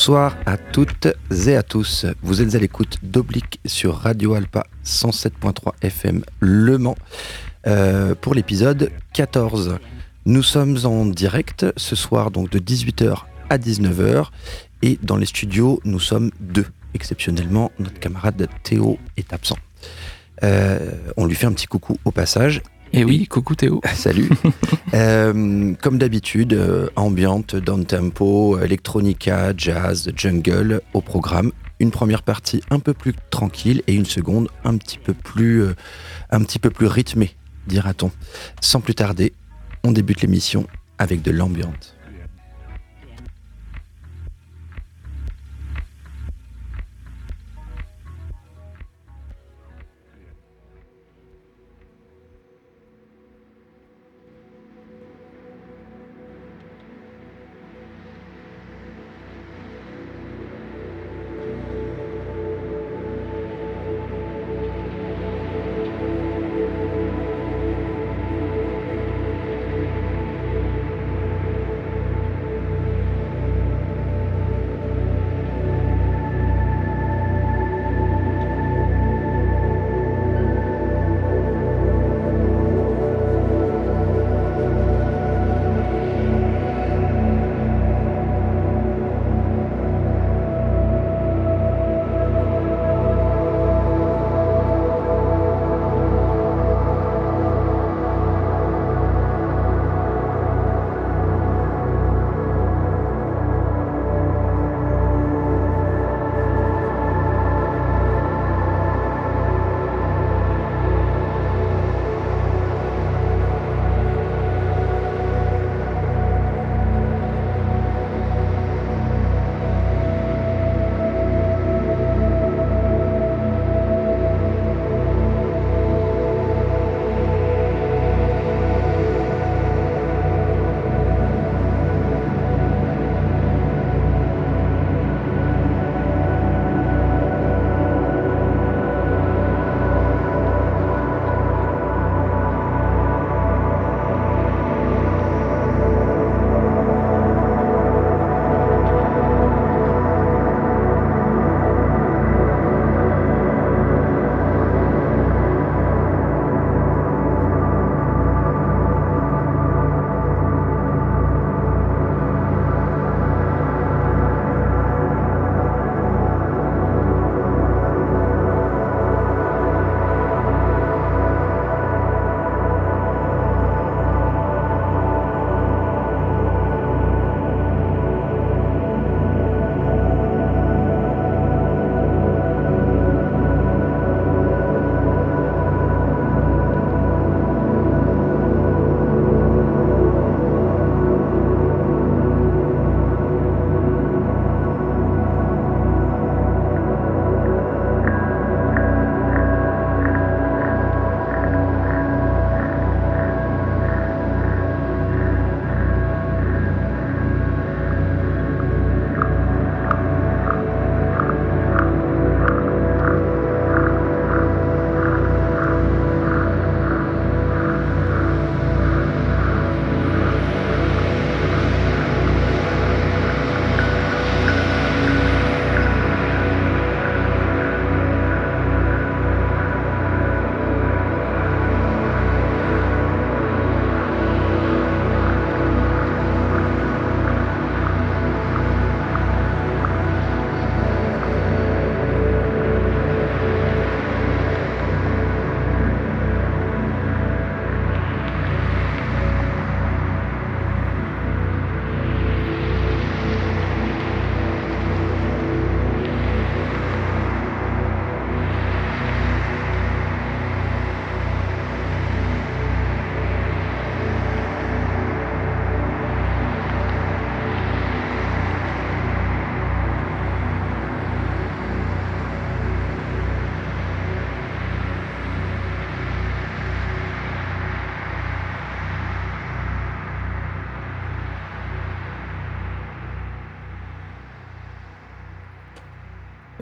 Bonsoir à toutes et à tous. Vous êtes à l'écoute d'Oblique sur Radio Alpa 107.3 FM Le Mans euh, pour l'épisode 14. Nous sommes en direct ce soir donc de 18h à 19h et dans les studios nous sommes deux. Exceptionnellement, notre camarade Théo est absent. Euh, on lui fait un petit coucou au passage et oui, coucou Théo. Salut. euh, comme d'habitude, euh, ambiante, down tempo, electronica, jazz, jungle au programme. Une première partie un peu plus tranquille et une seconde un petit peu plus, euh, un petit peu plus rythmée, dira-t-on. Sans plus tarder, on débute l'émission avec de l'ambiance.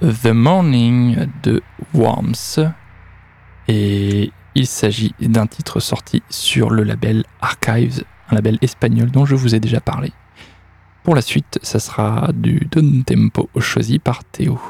The Morning de Worms. Et il s'agit d'un titre sorti sur le label Archives, un label espagnol dont je vous ai déjà parlé. Pour la suite, ça sera du down tempo choisi par Théo.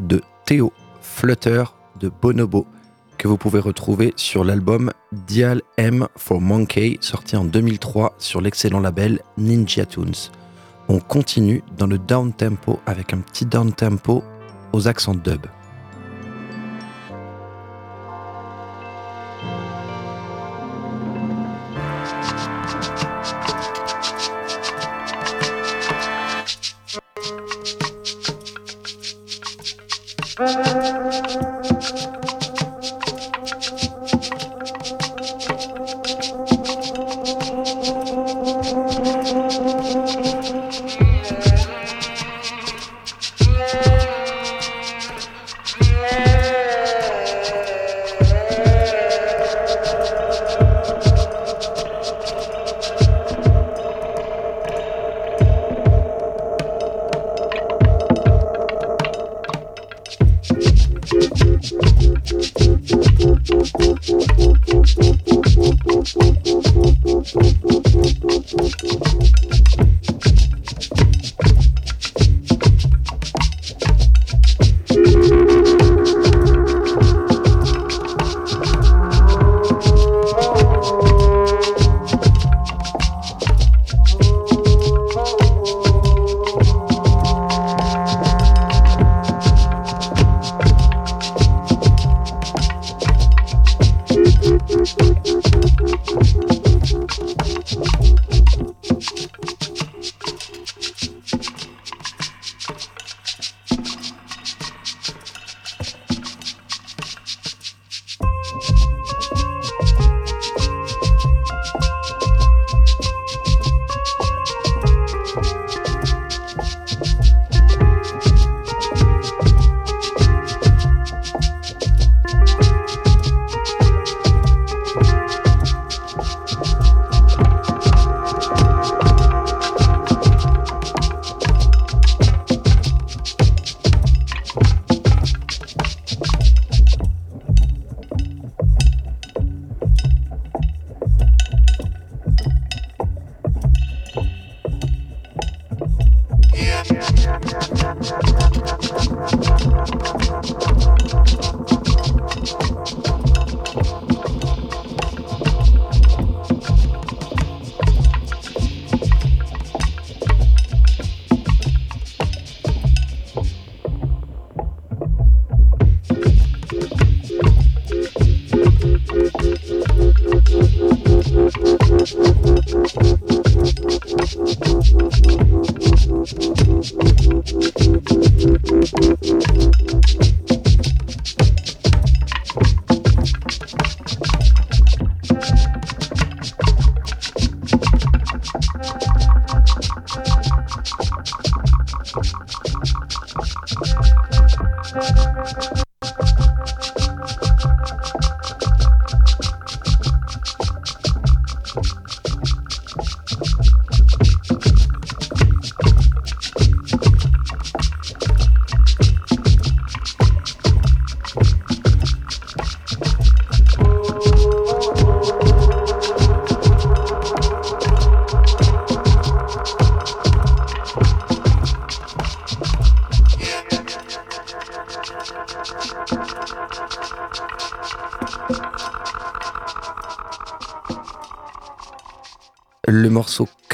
De Théo Flutter de Bonobo que vous pouvez retrouver sur l'album Dial M for Monkey sorti en 2003 sur l'excellent label Ninja Tunes. On continue dans le down tempo avec un petit down tempo aux accents dub.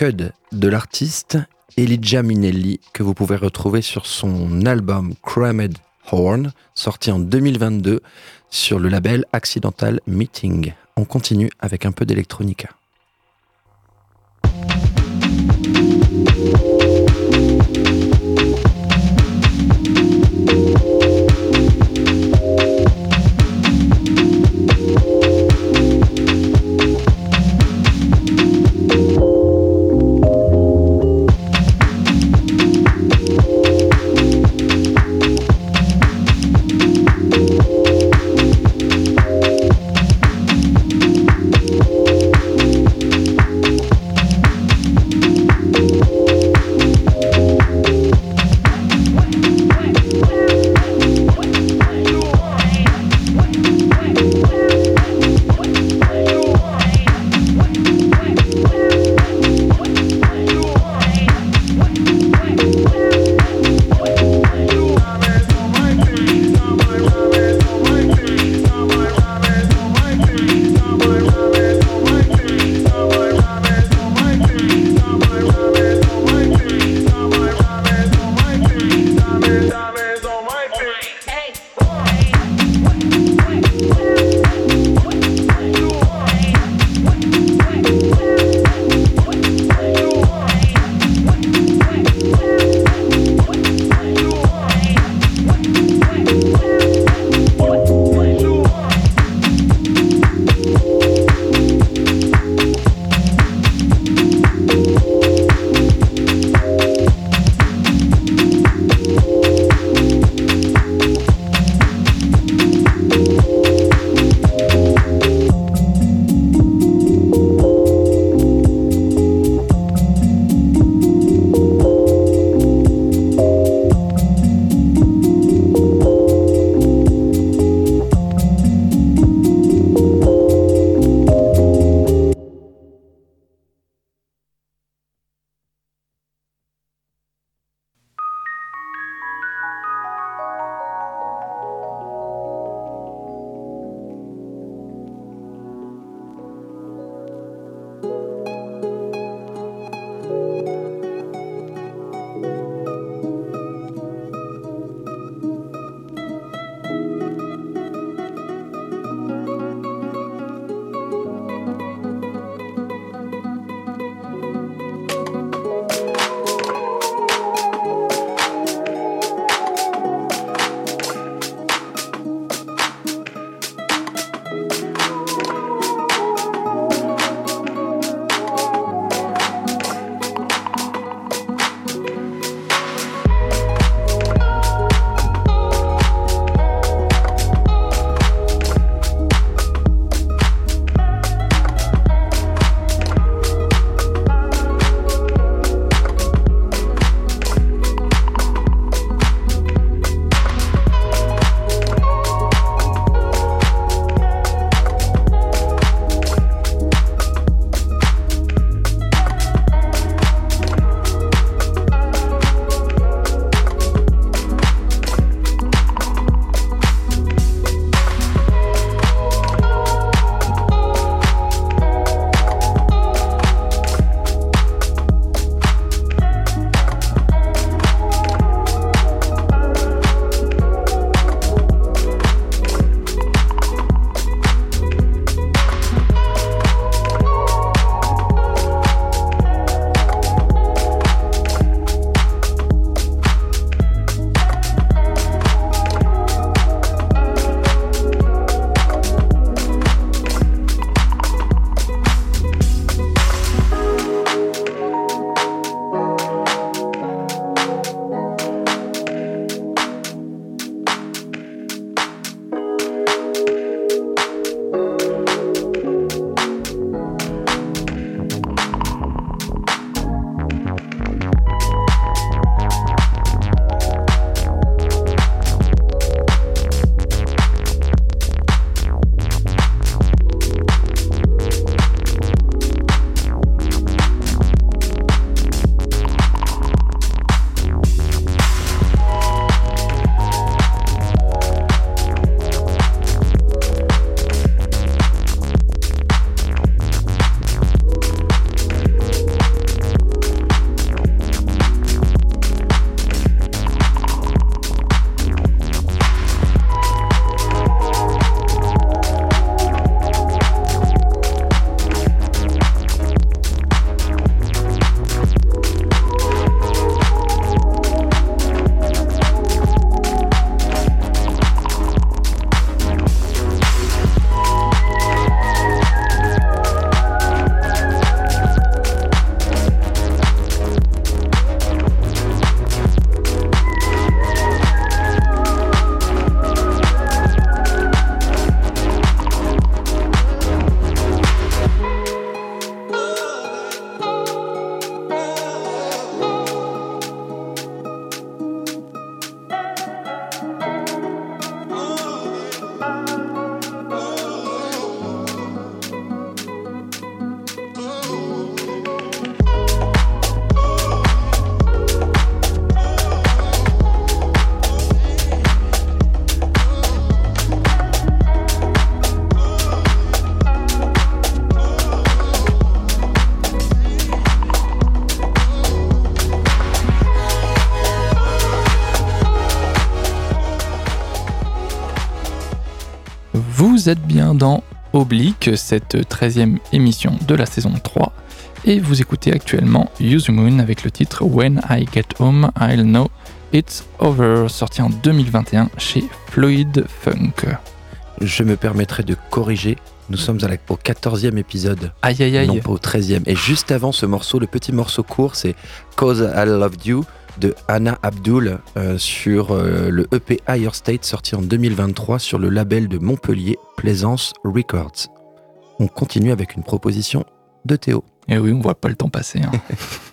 De l'artiste Elijah Minelli que vous pouvez retrouver sur son album Cramed Horn sorti en 2022 sur le label Accidental Meeting. On continue avec un peu d'électronica. Dans Oblique, cette 13e émission de la saison 3, et vous écoutez actuellement Use Moon avec le titre When I Get Home, I'll Know It's Over, sorti en 2021 chez Floyd Funk. Je me permettrai de corriger. Nous sommes à la, au 14e épisode, Aïe aïe non aïe. pas au 13e. Et juste avant ce morceau, le petit morceau court, c'est Cause I Loved You de Anna Abdul euh, sur euh, le EP Higher State sorti en 2023 sur le label de Montpellier Plaisance Records. On continue avec une proposition de Théo. Et Eh oui, on voit pas le temps passer. hein.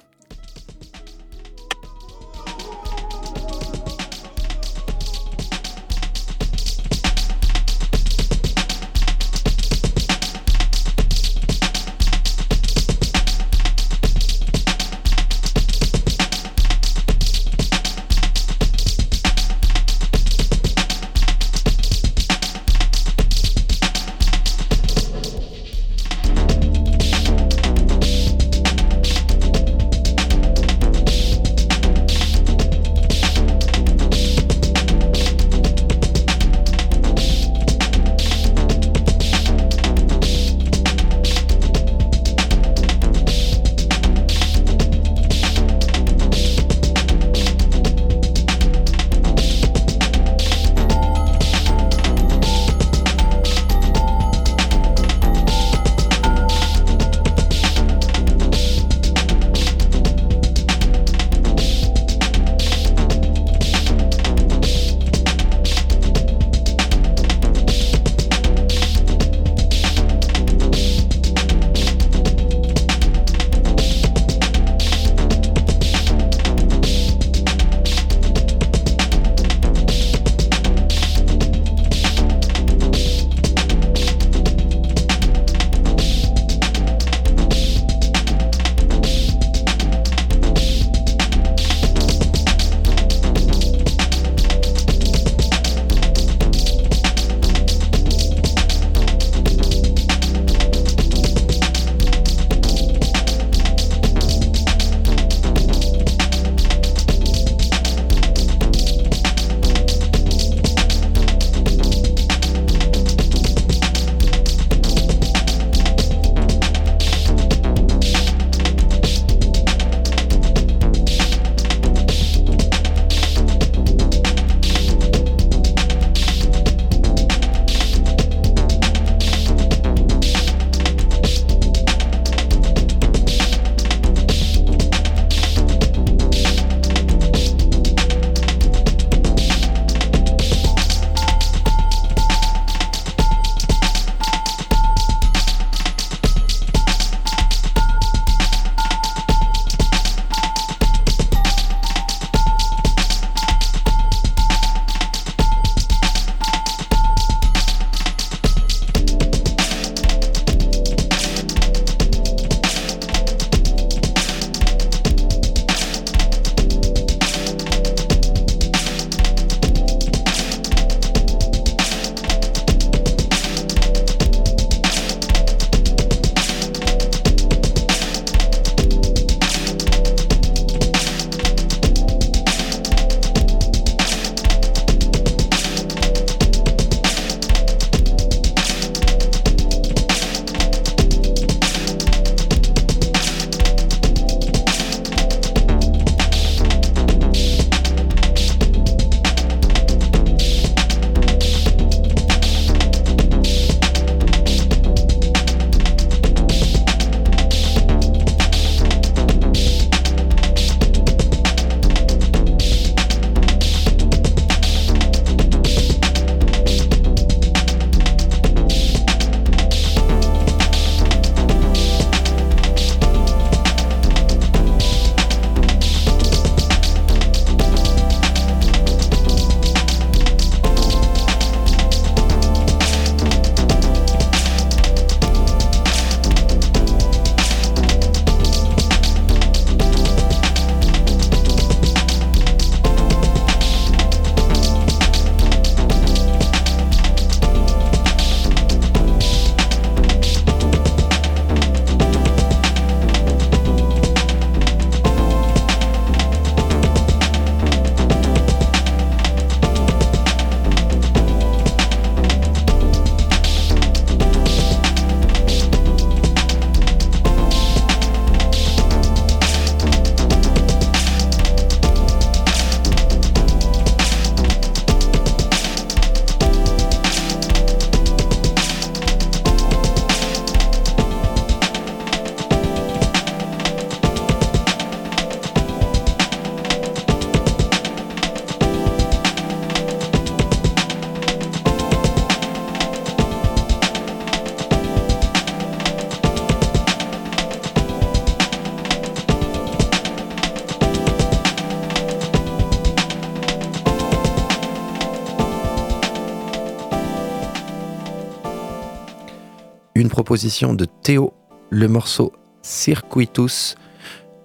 une proposition de Théo, le morceau Circuitus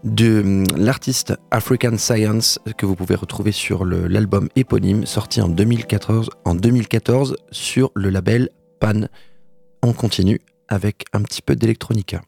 de hum, l'artiste African Science que vous pouvez retrouver sur l'album éponyme sorti en 2014, en 2014 sur le label Pan. On continue avec un petit peu d'électronica.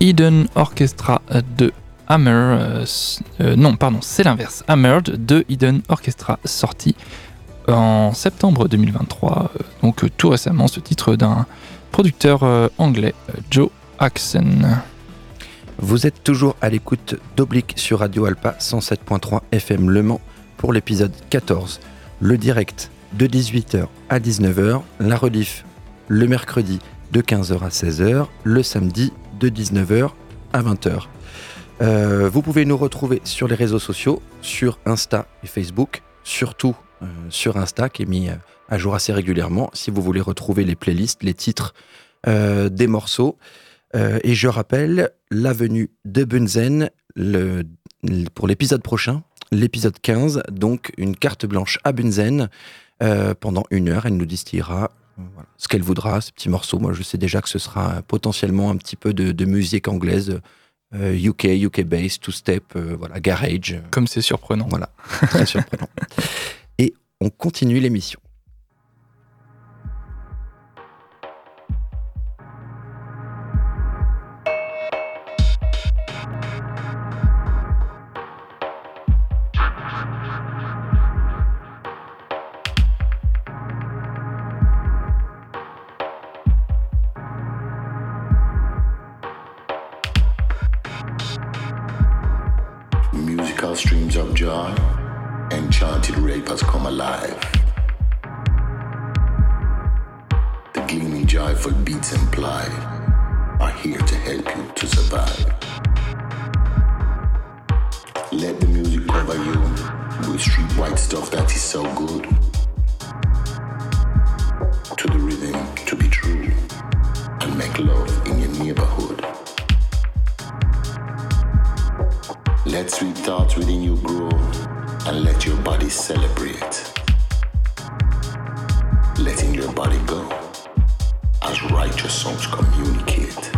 Eden Orchestra de Hammer. Euh, euh, non, pardon, c'est l'inverse. Hammered de Eden Orchestra, sorti en septembre 2023. Euh, donc tout récemment, ce titre d'un producteur anglais, Joe Axon. Vous êtes toujours à l'écoute d'Oblique sur Radio Alpa 107.3 FM Le Mans pour l'épisode 14. Le direct de 18h à 19h, la rediff le mercredi de 15h à 16h, le samedi de 19h à 20h. Euh, vous pouvez nous retrouver sur les réseaux sociaux, sur Insta et Facebook, surtout euh, sur Insta qui est mis euh, à jour assez régulièrement si vous voulez retrouver les playlists, les titres des morceaux. et je rappelle l'avenue de Bunzen pour l'épisode prochain, l'épisode 15, donc une carte blanche à Bunzen pendant une heure. Elle nous distillera ce qu'elle voudra, ces petits morceaux. Moi, je sais déjà que ce sera potentiellement un petit peu de, musique anglaise, UK, UK bass, two step, euh, voilà, garage. Comme c'est surprenant. Voilà, très surprenant. Et on continue l'émission. streams of joy, enchanted rape has come alive. The gleaming joyful beats implied are here to help you to survive. Let the music cover you with street white stuff that is so good. To the rhythm to be true and make love in your neighborhood. Let sweet thoughts within you grow and let your body celebrate. Letting your body go as righteous songs communicate.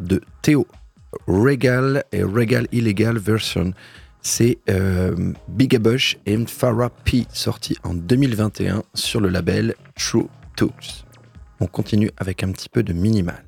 De Théo. Regal et Regal Illegal Version. C'est euh, Big et Farah P, sorti en 2021 sur le label True Tools. On continue avec un petit peu de minimal.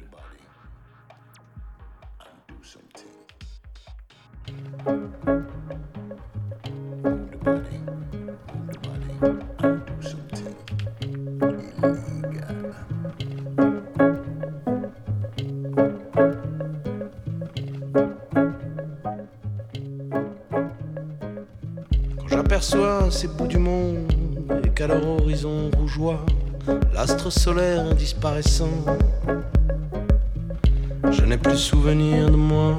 Ces bouts du monde et qu'à leur horizon rougeois, l'astre solaire disparaissant, je n'ai plus souvenir de moi.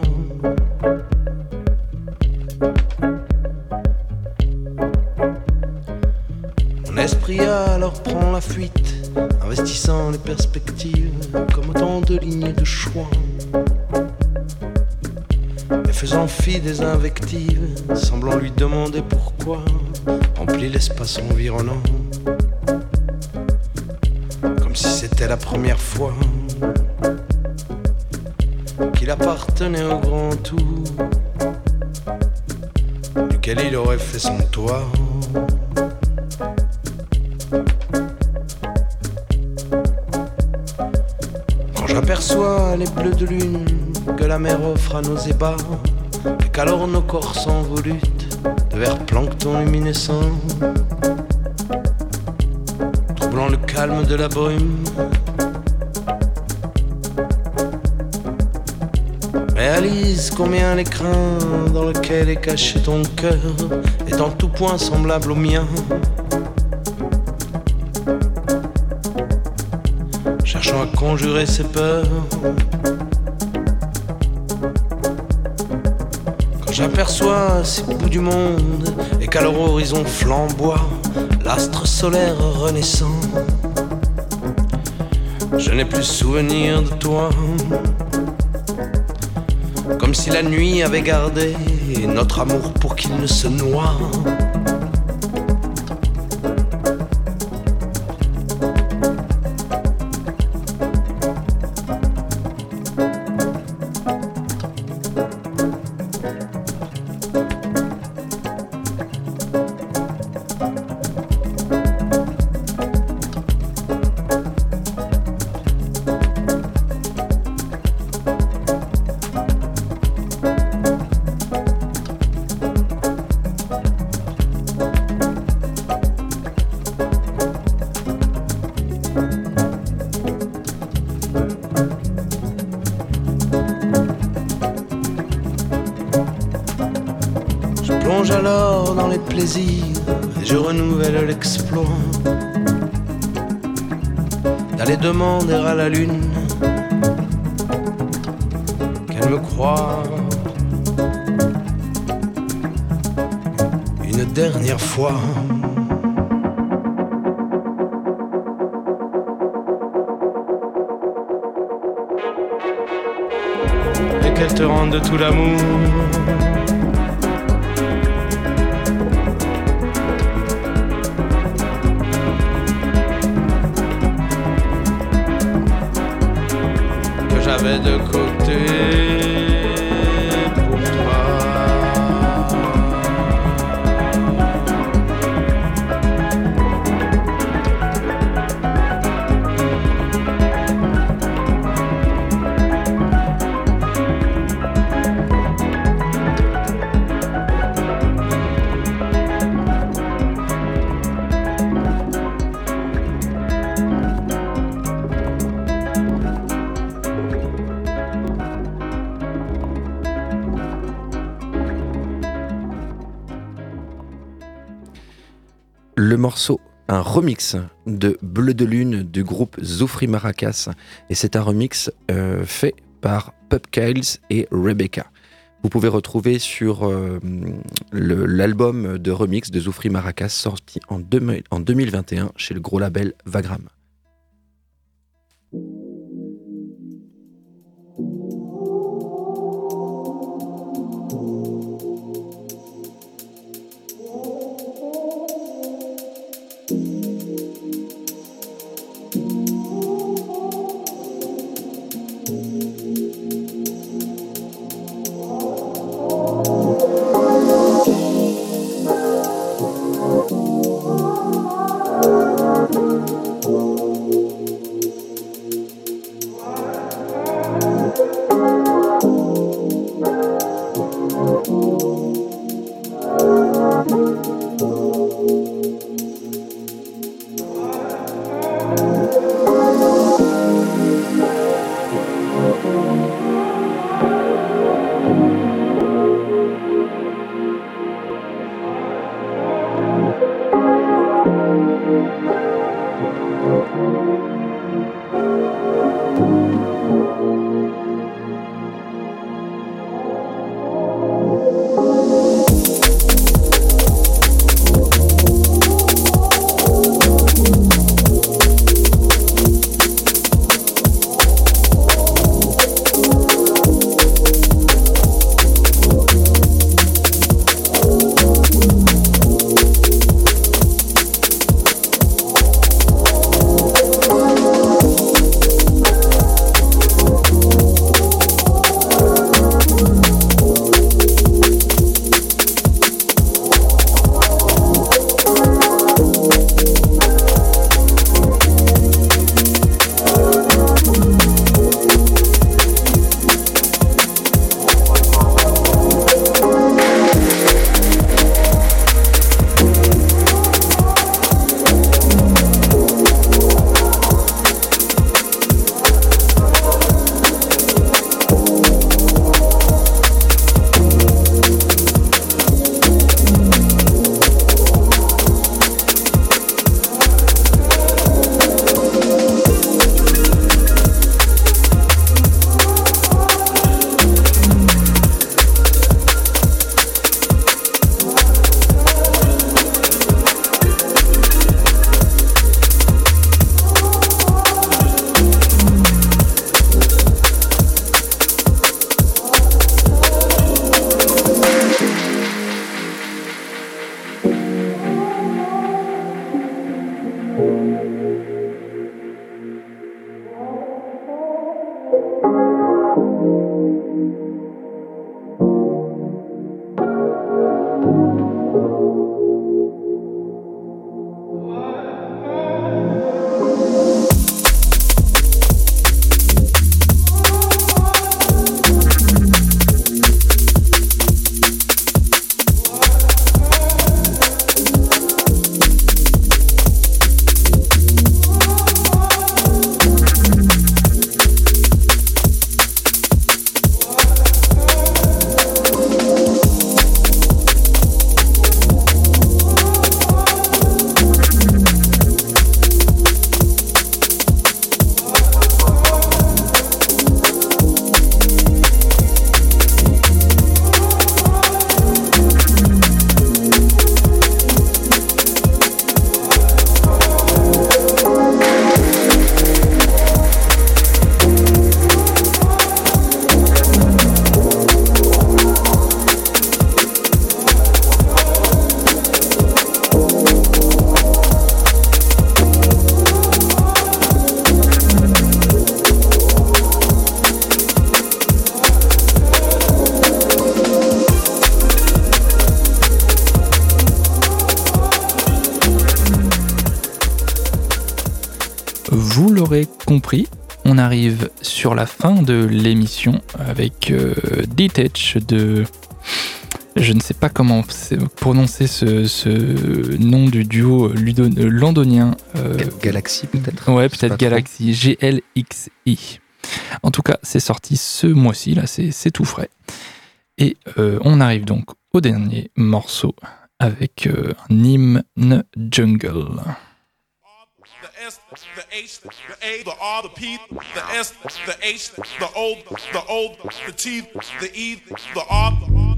L'espace environnant, comme si c'était la première fois qu'il appartenait au grand tout, duquel il aurait fait son toit. Quand j'aperçois les bleus de lune que la mer offre à nos ébats, et qu'alors nos corps s'envoluttent verre plancton luminescent, troublant le calme de la brume. Réalise combien l'écrin dans lequel est caché ton cœur est en tout point semblable au mien. Cherchant à conjurer ses peurs. J'aperçois ces bouts du monde et qu'à leur horizon flamboie l'astre solaire renaissant. Je n'ai plus souvenir de toi. Comme si la nuit avait gardé notre amour pour qu'il ne se noie. Un remix de Bleu de Lune du groupe Zoufri Maracas. Et c'est un remix euh, fait par Pup Kyles et Rebecca. Vous pouvez retrouver sur euh, l'album de remix de Zoufri Maracas sorti en, en 2021 chez le gros label Vagram. Vous l'aurez compris, on arrive sur la fin de l'émission avec euh, Detach de. Je ne sais pas comment prononcer ce, nom du duo londonien. Euh, Galaxy peut-être Ouais, peut-être Galaxy, GLXI. En tout cas, c'est sorti ce mois-ci, là, c'est tout frais. Et euh, on arrive donc au dernier morceau avec un hymne jungle. S, the H, the A, the R, the P, the S, the H, the O, the O, the T, the E, the R, the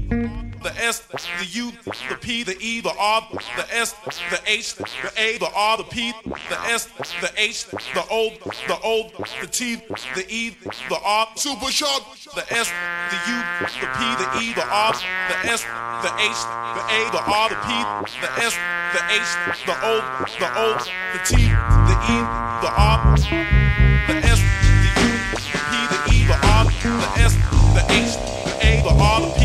S, the U, the P, the E, the R, the S, the H, the A, the R, the P, the S, the H, the O, the O, the T, the E, the R, super sharp, the S, the U, the P, the E, the R, the S, the H, the A, the R, the P, the S, the H, the O, the O, the T, the the E, the R, the S, the U, the P, the E, the R, the S, the H, the A, the R, the P,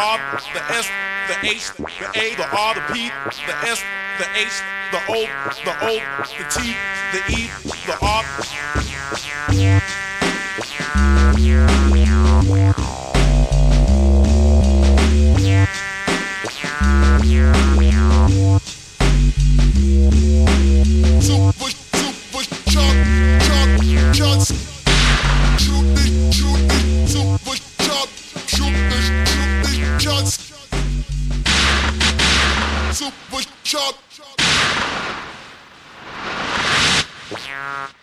R, the S, the H, the A, the R, the P, the S, the H, the O, the O, the T, the E, the R.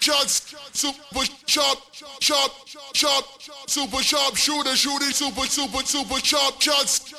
Shots, super shot, shot, shot, super sharp shooter, shooting, super, super, super sharp shots.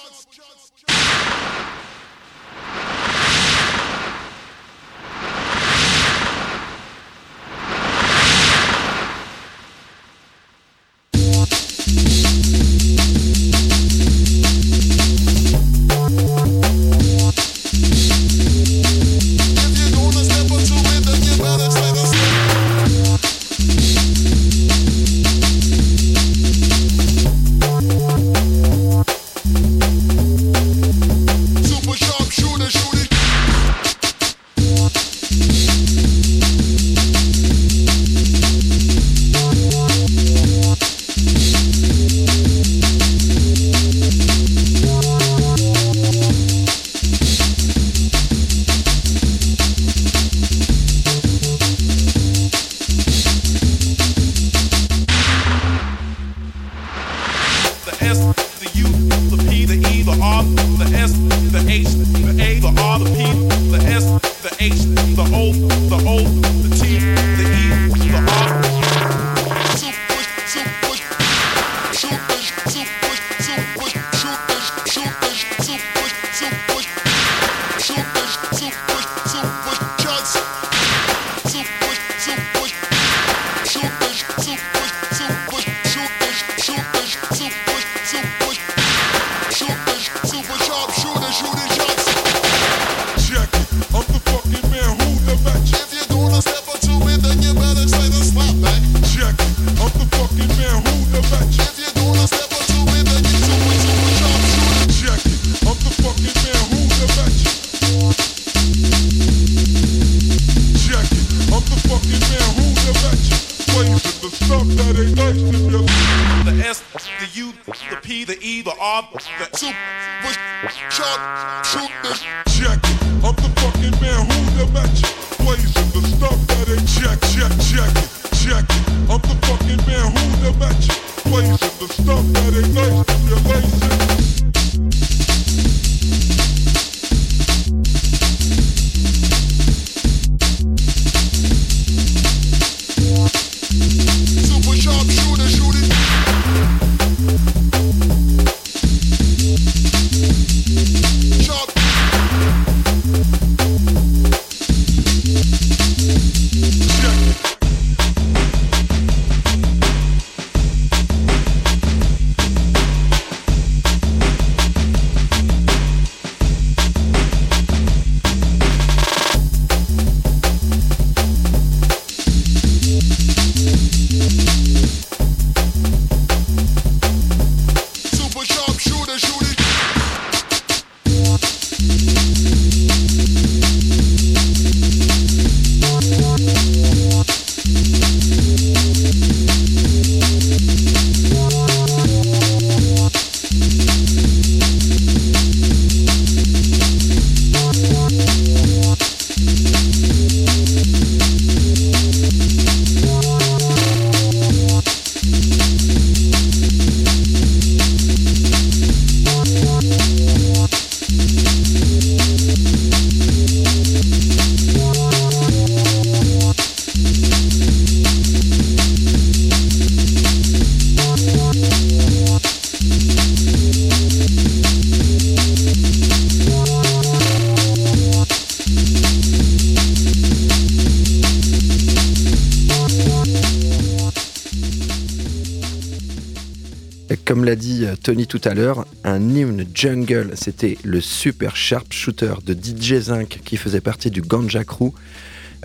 Tony tout à l'heure, un hymne jungle, c'était le super sharp shooter de DJ Zinc qui faisait partie du Ganja Crew,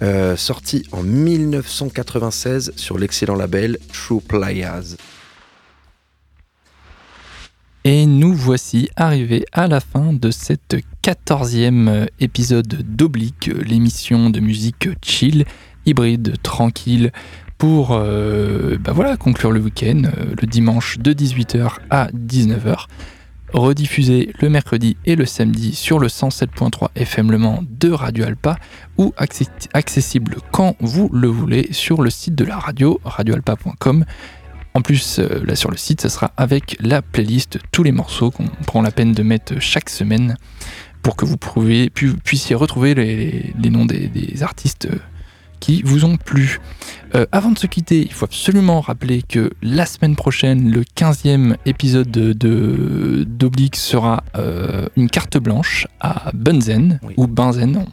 euh, sorti en 1996 sur l'excellent label True Playas. Et nous voici arrivés à la fin de cette quatorzième épisode d'Oblique, l'émission de musique chill, hybride, tranquille, pour euh, bah voilà, conclure le week-end, euh, le dimanche de 18h à 19h. Rediffusé le mercredi et le samedi sur le 107.3 FM Le Mans de Radio Alpa ou accessible quand vous le voulez sur le site de la radio, radioalpa.com. En plus, euh, là sur le site, ça sera avec la playlist, tous les morceaux qu'on prend la peine de mettre chaque semaine pour que vous puissiez retrouver les, noms des, des artistes qui vous ont plu. Euh, avant de se quitter, il faut absolument rappeler que la semaine prochaine, le 15e épisode de d'Oblique sera euh, une carte blanche à Bunzen ou Benzen.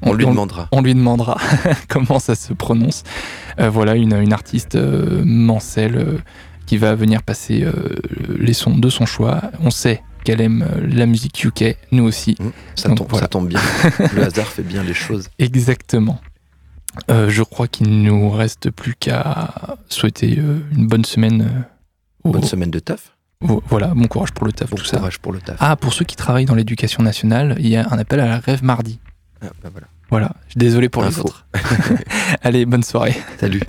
On, lui demandera. On lui demandera comment ça se prononce. Euh, voilà, une, une artiste mancelle qui va venir passer les sons de son choix. On sait qu'elle aime la musique UK, nous aussi. Mmh, ça, tombe, ça tombe bien. Le hasard fait bien les choses. Exactement. Euh, je crois qu'il nous reste plus qu'à souhaiter euh, une bonne semaine. Euh, bonne semaine de taf. Voilà, bon courage pour le taf. Bon courage pour le taf. Ah, pour ceux qui travaillent dans l'éducation nationale, il y a un appel à la grève mardi. Ah, bah voilà. Voilà, je suis désolé pour les autres. Allez, bonne soirée. Salut.